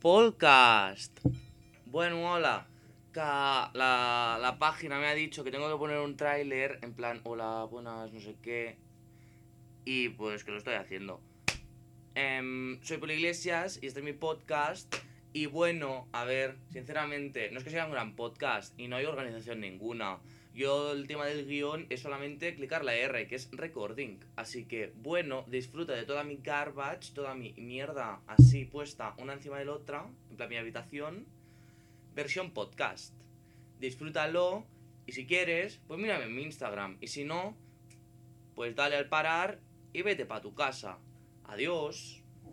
Podcast. Bueno, hola. La, la página me ha dicho que tengo que poner un tráiler en plan, hola, buenas, no sé qué. Y pues que lo estoy haciendo. Em, soy Poli Iglesias y este es mi podcast. Y bueno, a ver, sinceramente, no es que sea un gran podcast y no hay organización ninguna. Yo el tema del guion es solamente clicar la R, que es recording. Así que, bueno, disfruta de toda mi garbage, toda mi mierda así puesta una encima de la otra, en plan mi habitación, versión podcast. Disfrútalo y si quieres, pues mírame en mi Instagram. Y si no, pues dale al parar y vete para tu casa. Adiós.